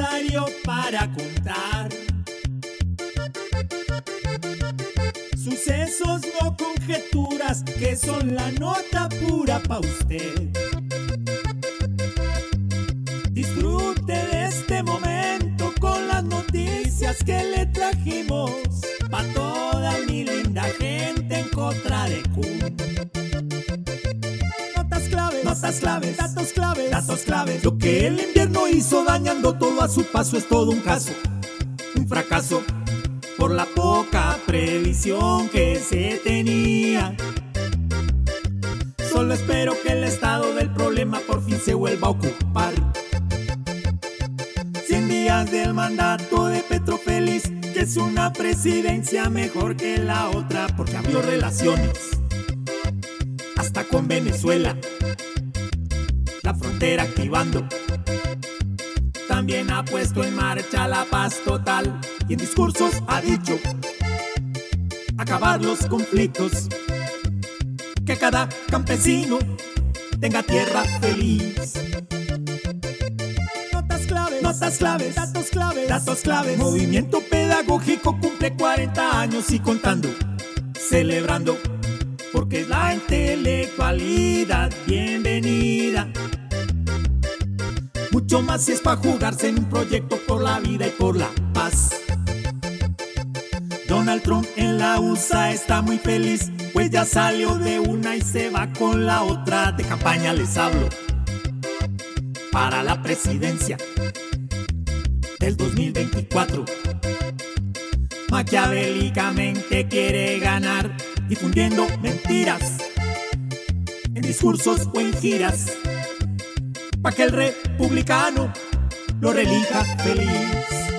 abecedario para contar. Sucesos, no conjeturas, que son la nota pura pa' usted. Disfrute de este momento con las noticias que le trajimos claves, datos claves, datos claves. Lo que el invierno hizo dañando todo a su paso es todo un caso, un fracaso por la poca previsión que se tenía. Solo espero que el estado del problema por fin se vuelva a ocupar. 100 días del mandato de Petro Feliz, que es una presidencia mejor que la otra porque abrió relaciones. Hasta con Venezuela, la frontera activando. También ha puesto en marcha la paz total y en discursos ha dicho acabar los conflictos, que cada campesino tenga tierra feliz. Notas claves, notas claves, datos claves, datos claves. Movimiento pedagógico cumple 40 años y contando, celebrando, porque la intelectualidad bienvenida. Mucho más si es para jugarse en un proyecto por la vida y por la paz. Donald Trump en la USA está muy feliz, pues ya salió de una y se va con la otra. De campaña les hablo para la presidencia del 2024. Maquiavélicamente quiere ganar difundiendo mentiras en discursos o en giras, para que el republicano lo relija feliz.